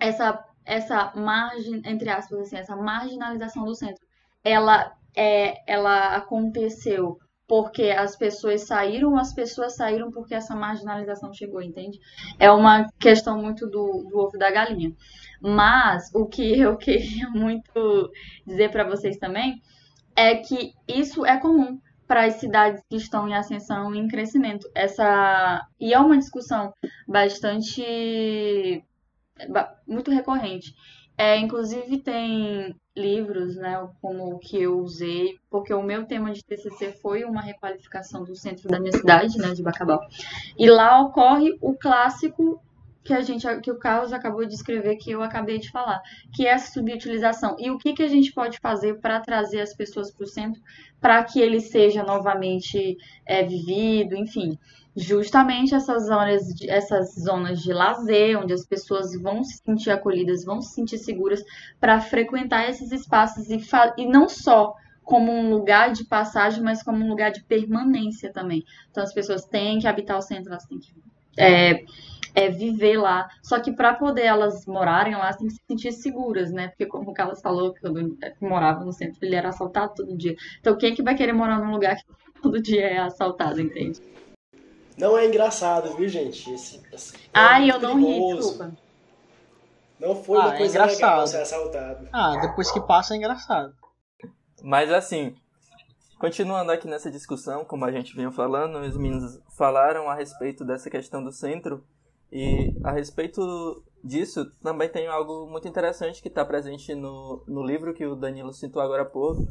essa, essa margem, entre aspas, assim, essa marginalização do centro, ela, é, ela aconteceu porque as pessoas saíram, as pessoas saíram porque essa marginalização chegou, entende? É uma questão muito do, do ovo da galinha. Mas o que eu queria muito dizer para vocês também é que isso é comum para as cidades que estão em ascensão e em crescimento. Essa e é uma discussão bastante muito recorrente. É, inclusive tem livros, né, como o que eu usei, porque o meu tema de TCC foi uma requalificação do centro da minha cidade, né, de Bacabal. E lá ocorre o clássico que a gente que o Carlos acabou de escrever que eu acabei de falar, que é essa subutilização. E o que, que a gente pode fazer para trazer as pessoas para o centro para que ele seja novamente é, vivido, enfim justamente essas zonas, de, essas zonas de lazer, onde as pessoas vão se sentir acolhidas, vão se sentir seguras para frequentar esses espaços e, e não só como um lugar de passagem, mas como um lugar de permanência também. Então as pessoas têm que habitar o centro, elas têm que é, é viver lá. Só que para poder elas morarem lá, elas têm que se sentir seguras, né? Porque como o Carlos falou, que eu morava no centro, ele era assaltado todo dia. Então quem é que vai querer morar num lugar que todo dia é assaltado, entende? Não é engraçado, viu, gente? Esse, esse é Ai, eu não ri, desculpa. Não foi uma ah, é coisa é legal ser assaltado. Ah, depois que passa é engraçado. Mas assim, continuando aqui nessa discussão, como a gente vinha falando, os meninos falaram a respeito dessa questão do centro. E a respeito disso, também tem algo muito interessante que está presente no, no livro que o Danilo citou agora há pouco,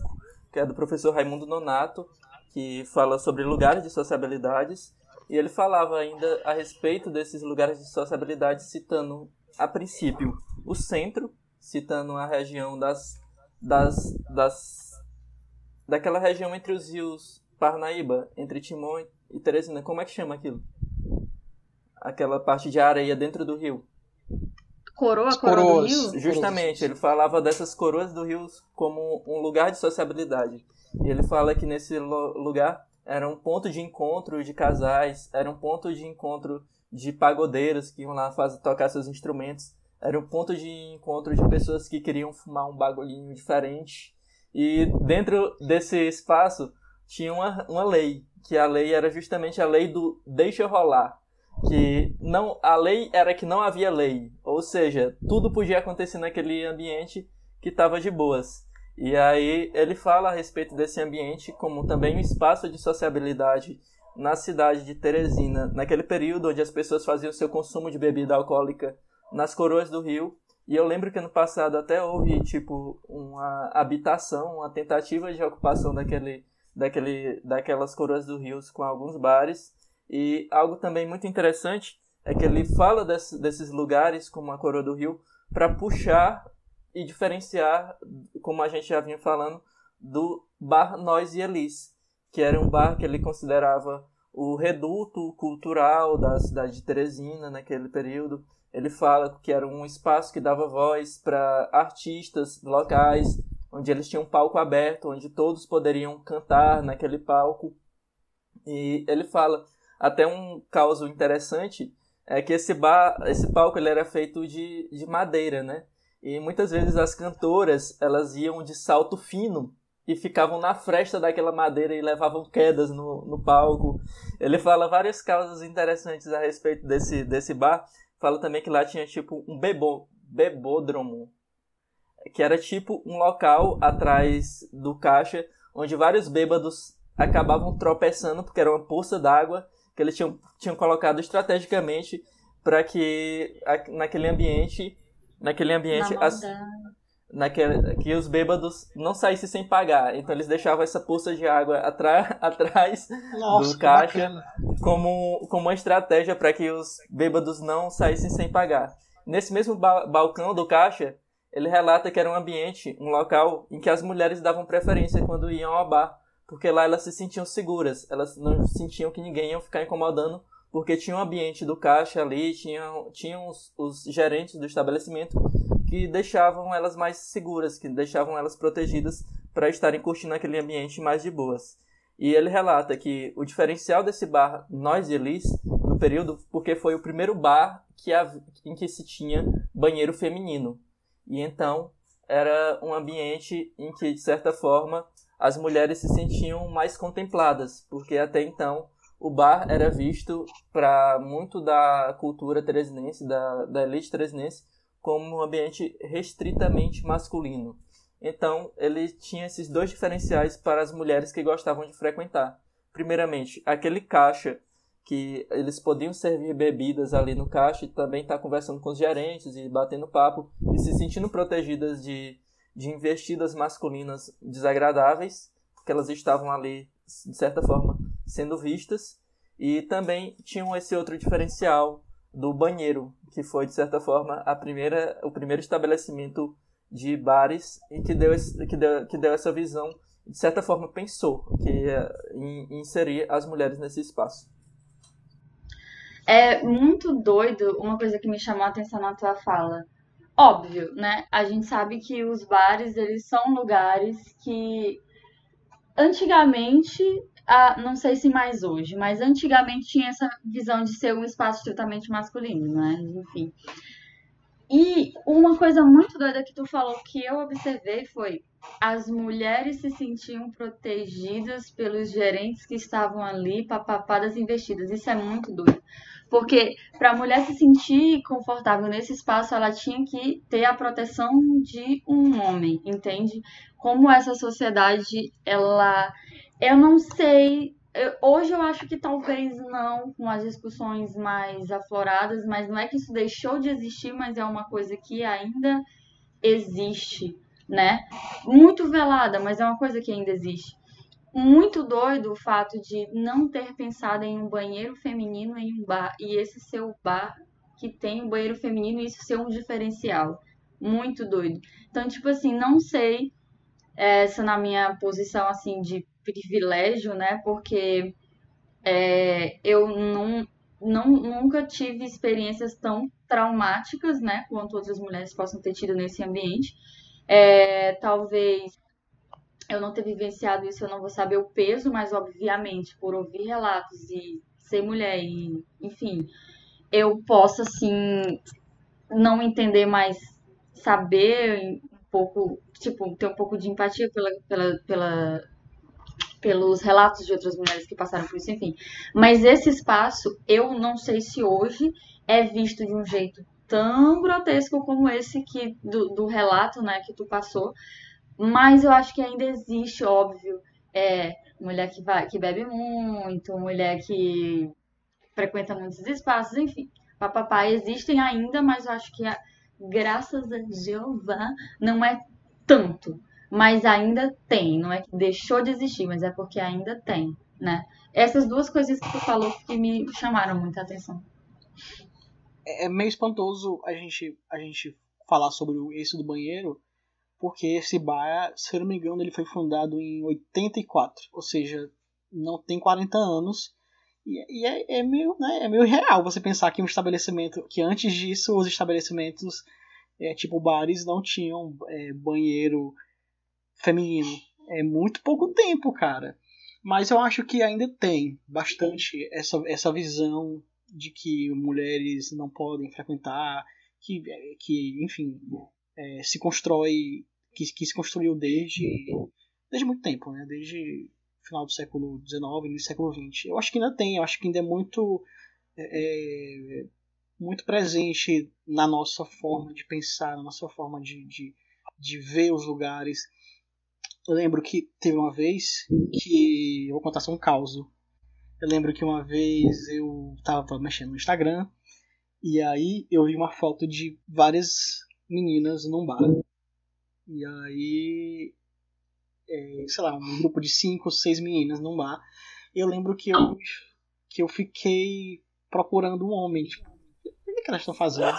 que é do professor Raimundo Nonato, que fala sobre lugares de sociabilidades e ele falava ainda a respeito desses lugares de sociabilidade, citando, a princípio, o centro, citando a região das, das, das daquela região entre os rios Parnaíba, entre Timon e Teresina. Como é que chama aquilo? Aquela parte de areia dentro do rio. Coroa, coroa do rio? Justamente, ele falava dessas coroas do rio como um lugar de sociabilidade. E ele fala que nesse lugar era um ponto de encontro de casais, era um ponto de encontro de pagodeiros que iam lá fazer, tocar seus instrumentos, era um ponto de encontro de pessoas que queriam fumar um bagulhinho diferente. E dentro desse espaço tinha uma, uma lei, que a lei era justamente a lei do deixa rolar. Que não, a lei era que não havia lei, ou seja, tudo podia acontecer naquele ambiente que estava de boas. E aí ele fala a respeito desse ambiente como também um espaço de sociabilidade na cidade de Teresina, naquele período onde as pessoas faziam seu consumo de bebida alcoólica nas coroas do rio. E eu lembro que ano passado até houve tipo uma habitação, uma tentativa de ocupação daquele, daquele, daquelas coroas do rio com alguns bares. E algo também muito interessante é que ele fala desse, desses lugares como a coroa do rio para puxar e diferenciar, como a gente já vinha falando, do bar Nós e Elis, que era um bar que ele considerava o reduto cultural da cidade de Teresina naquele período. Ele fala que era um espaço que dava voz para artistas locais, onde eles tinham um palco aberto, onde todos poderiam cantar naquele palco. E ele fala até um caso interessante é que esse bar, esse palco ele era feito de, de madeira, né? E muitas vezes as cantoras, elas iam de salto fino e ficavam na fresta daquela madeira e levavam quedas no, no palco. Ele fala várias causas interessantes a respeito desse, desse bar. Fala também que lá tinha tipo um bebo, bebódromo, que era tipo um local atrás do caixa onde vários bêbados acabavam tropeçando porque era uma poça d'água que eles tinham, tinham colocado estrategicamente para que naquele ambiente naquele ambiente as, naquele, que os bêbados não saíssem sem pagar. Então eles deixavam essa poça de água atra, atrás Nossa, do caixa como, como uma estratégia para que os bêbados não saíssem sem pagar. Nesse mesmo ba balcão do caixa, ele relata que era um ambiente, um local em que as mulheres davam preferência quando iam ao bar, porque lá elas se sentiam seguras, elas não sentiam que ninguém ia ficar incomodando porque tinha um ambiente do caixa ali, tinham, tinham os, os gerentes do estabelecimento que deixavam elas mais seguras, que deixavam elas protegidas para estarem curtindo aquele ambiente mais de boas. E ele relata que o diferencial desse bar Nós e Elis, no período, porque foi o primeiro bar que em que se tinha banheiro feminino. E então era um ambiente em que, de certa forma, as mulheres se sentiam mais contempladas, porque até então o bar era visto para muito da cultura teresinense, da, da elite teresinense, como um ambiente restritamente masculino. Então, ele tinha esses dois diferenciais para as mulheres que gostavam de frequentar. Primeiramente, aquele caixa que eles podiam servir bebidas ali no caixa e também estar tá conversando com os gerentes e batendo papo e se sentindo protegidas de, de investidas masculinas desagradáveis, porque elas estavam ali, de certa forma, sendo vistas. E também tinham esse outro diferencial do banheiro, que foi, de certa forma, a primeira, o primeiro estabelecimento de bares em que deu, esse, que deu, que deu essa visão, de certa forma, pensou que ia inserir as mulheres nesse espaço. É muito doido uma coisa que me chamou a atenção na tua fala. Óbvio, né? A gente sabe que os bares, eles são lugares que antigamente ah, não sei se mais hoje, mas antigamente tinha essa visão de ser um espaço estritamente masculino, né? Enfim. E uma coisa muito doida que tu falou que eu observei foi as mulheres se sentiam protegidas pelos gerentes que estavam ali, papapadas investidas. Isso é muito doido. Porque para a mulher se sentir confortável nesse espaço, ela tinha que ter a proteção de um homem, entende? Como essa sociedade, ela eu não sei. Eu, hoje eu acho que talvez não, com as discussões mais afloradas, mas não é que isso deixou de existir, mas é uma coisa que ainda existe, né? Muito velada, mas é uma coisa que ainda existe. Muito doido o fato de não ter pensado em um banheiro feminino em um bar e esse ser o bar que tem um banheiro feminino e isso ser um diferencial muito doido. Então, tipo assim, não sei essa na minha posição assim de privilégio, né? Porque é, eu não, não, nunca tive experiências tão traumáticas, né? Quanto outras mulheres possam ter tido nesse ambiente. É, talvez eu não ter vivenciado isso, eu não vou saber o peso, mas obviamente, por ouvir relatos e ser mulher e, enfim, eu posso assim não entender mais saber um pouco, tipo, ter um pouco de empatia pela, pela, pela pelos relatos de outras mulheres que passaram por isso, enfim. Mas esse espaço, eu não sei se hoje é visto de um jeito tão grotesco como esse que do, do relato, né, que tu passou, mas eu acho que ainda existe, óbvio, é, mulher que, vai, que bebe muito, mulher que frequenta muitos espaços, enfim. Papapá existem ainda, mas eu acho que, graças a Jeová, não é tanto. Mas ainda tem, não é que deixou de existir, mas é porque ainda tem, né? Essas duas coisas que tu falou que me chamaram muita atenção. É, é meio espantoso a gente, a gente falar sobre esse do banheiro, porque esse bar, se eu não me engano, ele foi fundado em 84, ou seja, não tem 40 anos. E, e é, é, meio, né, é meio real você pensar que um estabelecimento, que antes disso os estabelecimentos, é, tipo bares, não tinham é, banheiro feminino. É muito pouco tempo, cara. Mas eu acho que ainda tem bastante essa, essa visão de que mulheres não podem frequentar, que, que enfim, é, se constrói que, que se construiu desde, desde muito tempo, né? desde final do século XIX, início do século XX. Eu acho que ainda tem, eu acho que ainda é muito, é, é, muito presente na nossa forma de pensar, na nossa forma de, de, de ver os lugares. Eu lembro que teve uma vez que. Eu vou contar só um caos. Eu lembro que uma vez eu tava mexendo no Instagram e aí eu vi uma foto de várias meninas num bar. E aí, é, sei lá, um grupo de cinco, seis meninas num bar. E eu lembro que eu, que eu fiquei procurando um homem. Tipo, o que, elas estão fazendo?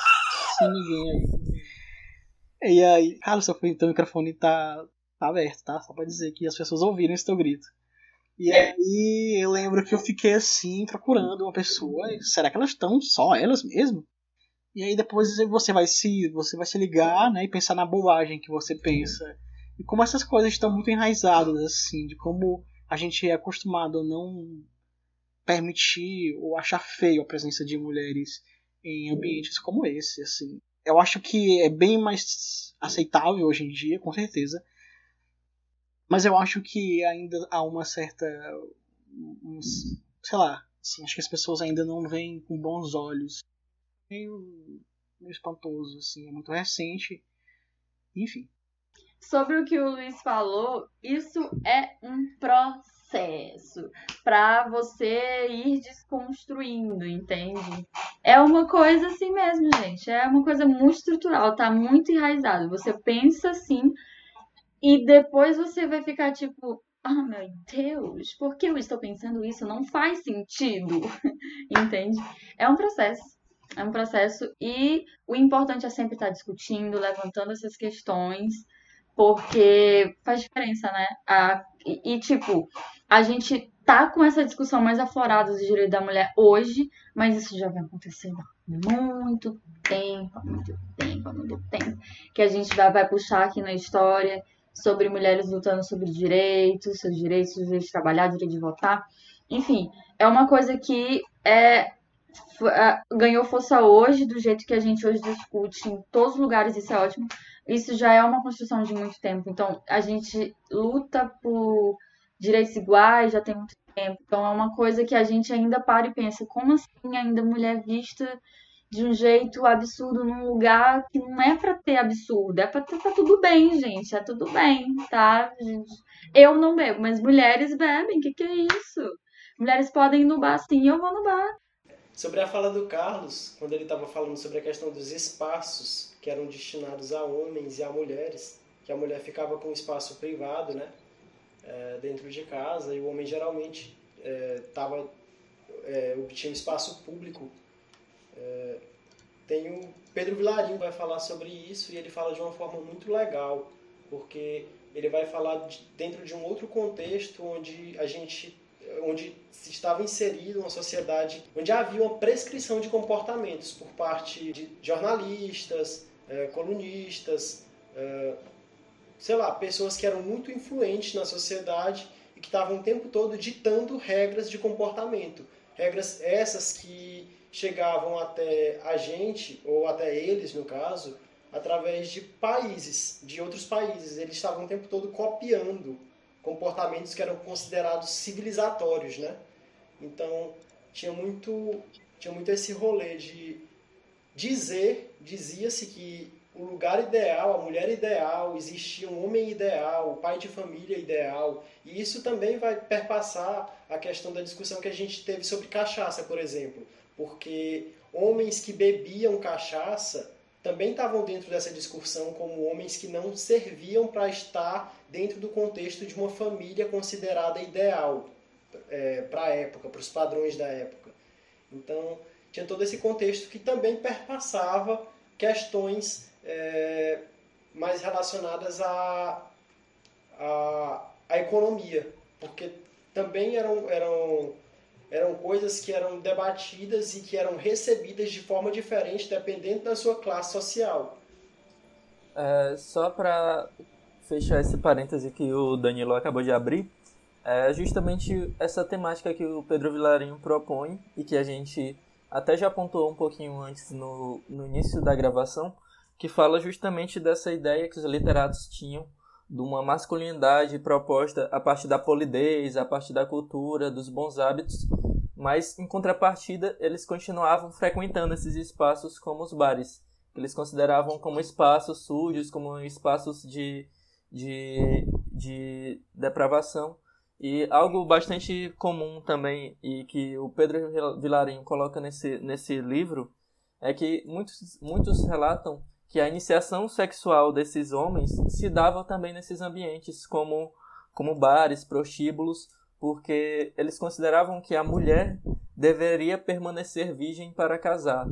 Sem ninguém aí. E aí, cara, seu então, microfone tá, tá aberto, tá? Só pra dizer que as pessoas ouviram esse teu grito. E aí eu lembro que eu fiquei assim, procurando uma pessoa. Será que elas estão só elas mesmo? E aí depois você vai se você vai se ligar, né, e pensar na bobagem que você pensa. E como essas coisas estão muito enraizadas assim, de como a gente é acostumado a não permitir ou achar feio a presença de mulheres em ambientes como esse, assim. Eu acho que é bem mais aceitável hoje em dia, com certeza. Mas eu acho que ainda há uma certa uns, sei lá, assim, acho que as pessoas ainda não veem com bons olhos meio, meio espantoso, assim, é muito recente. Enfim. Sobre o que o Luiz falou, isso é um processo para você ir desconstruindo, entende? É uma coisa assim mesmo, gente. É uma coisa muito estrutural, tá muito enraizado. Você pensa assim e depois você vai ficar tipo, ah, oh, meu Deus, por que eu estou pensando isso? Não faz sentido, entende? É um processo. É um processo e o importante é sempre estar discutindo, levantando essas questões, porque faz diferença, né? A, e, e, tipo, a gente tá com essa discussão mais aflorada dos direitos da mulher hoje, mas isso já vem acontecendo há muito tempo, há muito tempo, há muito tempo, que a gente vai, vai puxar aqui na história sobre mulheres lutando sobre direitos, seus direitos, direito de trabalhar, direito de votar. Enfim, é uma coisa que é ganhou força hoje, do jeito que a gente hoje discute em todos os lugares, isso é ótimo. Isso já é uma construção de muito tempo. Então, a gente luta por direitos iguais já tem muito tempo. Então, é uma coisa que a gente ainda para e pensa: como assim ainda mulher vista de um jeito absurdo num lugar que não é para ter absurdo, é para ter tá tudo bem, gente, é tudo bem, tá? Eu não bebo, mas mulheres bebem, que, que é isso? Mulheres podem ir no bar sim, eu vou no bar. Sobre a fala do Carlos, quando ele estava falando sobre a questão dos espaços que eram destinados a homens e a mulheres, que a mulher ficava com um espaço privado, né, é, dentro de casa, e o homem geralmente é, tava, é, obtinha espaço público, é, tem o Pedro Vilarinho vai falar sobre isso e ele fala de uma forma muito legal, porque ele vai falar de, dentro de um outro contexto onde a gente onde se estava inserido uma sociedade onde havia uma prescrição de comportamentos por parte de jornalistas, é, colunistas, é, sei lá, pessoas que eram muito influentes na sociedade e que estavam o tempo todo ditando regras de comportamento. Regras essas que chegavam até a gente, ou até eles no caso, através de países, de outros países. Eles estavam o tempo todo copiando comportamentos que eram considerados civilizatórios, né? Então, tinha muito, tinha muito esse rolê de dizer, dizia-se que o lugar ideal, a mulher ideal, existia um homem ideal, o pai de família ideal. E isso também vai perpassar a questão da discussão que a gente teve sobre cachaça, por exemplo. Porque homens que bebiam cachaça também estavam dentro dessa discussão como homens que não serviam para estar dentro do contexto de uma família considerada ideal é, para a época, para os padrões da época. Então, tinha todo esse contexto que também perpassava questões é, mais relacionadas à, à, economia, porque também eram, eram, eram coisas que eram debatidas e que eram recebidas de forma diferente dependendo da sua classe social. É, só para fechar esse parêntese que o Danilo acabou de abrir, é justamente essa temática que o Pedro Vilarinho propõe e que a gente até já apontou um pouquinho antes no, no início da gravação, que fala justamente dessa ideia que os literatos tinham de uma masculinidade proposta a partir da polidez, a partir da cultura, dos bons hábitos, mas em contrapartida eles continuavam frequentando esses espaços como os bares, que eles consideravam como espaços sujos, como espaços de, de, de depravação. E algo bastante comum também, e que o Pedro Vilarinho coloca nesse, nesse livro, é que muitos, muitos relatam que a iniciação sexual desses homens se dava também nesses ambientes, como, como bares, prostíbulos, porque eles consideravam que a mulher deveria permanecer virgem para casar,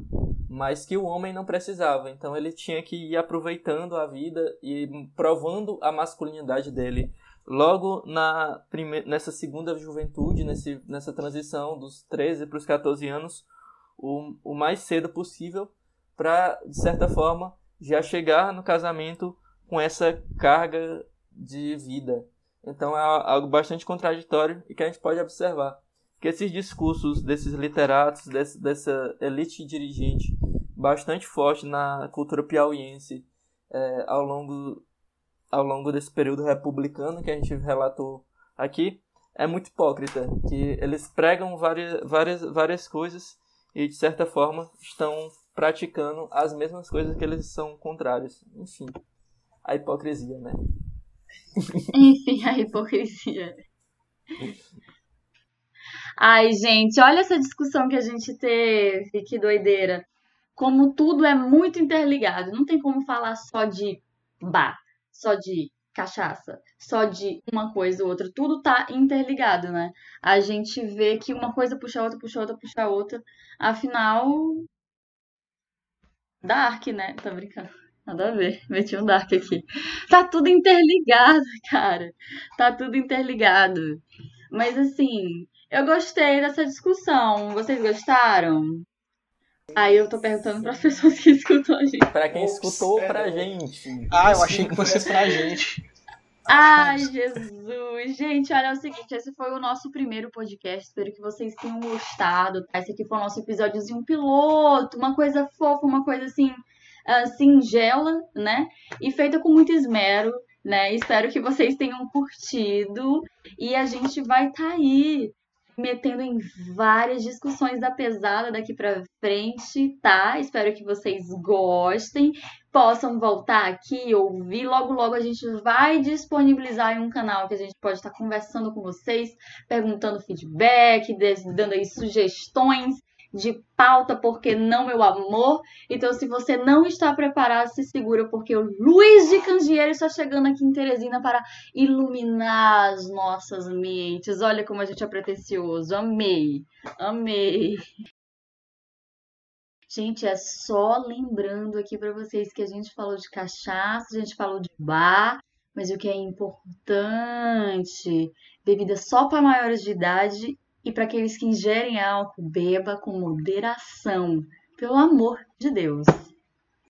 mas que o homem não precisava. Então ele tinha que ir aproveitando a vida e provando a masculinidade dele. Logo na prime... nessa segunda juventude, nesse, nessa transição dos 13 para os 14 anos, o, o mais cedo possível, para, de certa forma, já chegar no casamento com essa carga de vida. Então é algo bastante contraditório e que a gente pode observar que esses discursos desses literatos, desse, dessa elite dirigente bastante forte na cultura piauiense é, ao, longo, ao longo desse período republicano que a gente relatou aqui, é muito hipócrita, que eles pregam várias, várias, várias coisas e de certa forma estão praticando as mesmas coisas que eles são contrários. Enfim, a hipocrisia, né? Enfim, a hipocrisia. Ai, gente, olha essa discussão que a gente teve, que doideira. Como tudo é muito interligado. Não tem como falar só de bar, só de cachaça, só de uma coisa ou outra. Tudo tá interligado, né? A gente vê que uma coisa puxa a outra, puxa a outra, puxa a outra. Afinal, Dark, né? Tô brincando. Nada a ver. Meti um Dark aqui. Tá tudo interligado, cara. Tá tudo interligado. Mas assim, eu gostei dessa discussão. Vocês gostaram? Aí eu tô perguntando para as pessoas que escutam a gente. Para quem escutou pra gente. Ah, eu achei que fosse pra gente. Ai, Jesus! Gente, olha é o seguinte, esse foi o nosso primeiro podcast. Espero que vocês tenham gostado, tá? Esse aqui foi o nosso episódiozinho piloto, uma coisa fofa, uma coisa assim, uh, singela, né? E feita com muito esmero, né? Espero que vocês tenham curtido. E a gente vai estar tá aí metendo em várias discussões da pesada daqui para frente, tá? Espero que vocês gostem, possam voltar aqui, ouvir. Logo, logo a gente vai disponibilizar em um canal que a gente pode estar conversando com vocês, perguntando feedback, dando aí sugestões de pauta, porque não, meu amor. Então, se você não está preparado, se segura, porque o Luiz de Candeeiro está chegando aqui em Teresina para iluminar as nossas mentes. Olha como a gente é pretencioso. Amei, amei. Gente, é só lembrando aqui para vocês que a gente falou de cachaça, a gente falou de bar, mas o que é importante, bebida só para maiores de idade e para aqueles que ingerem álcool, beba com moderação, pelo amor de Deus.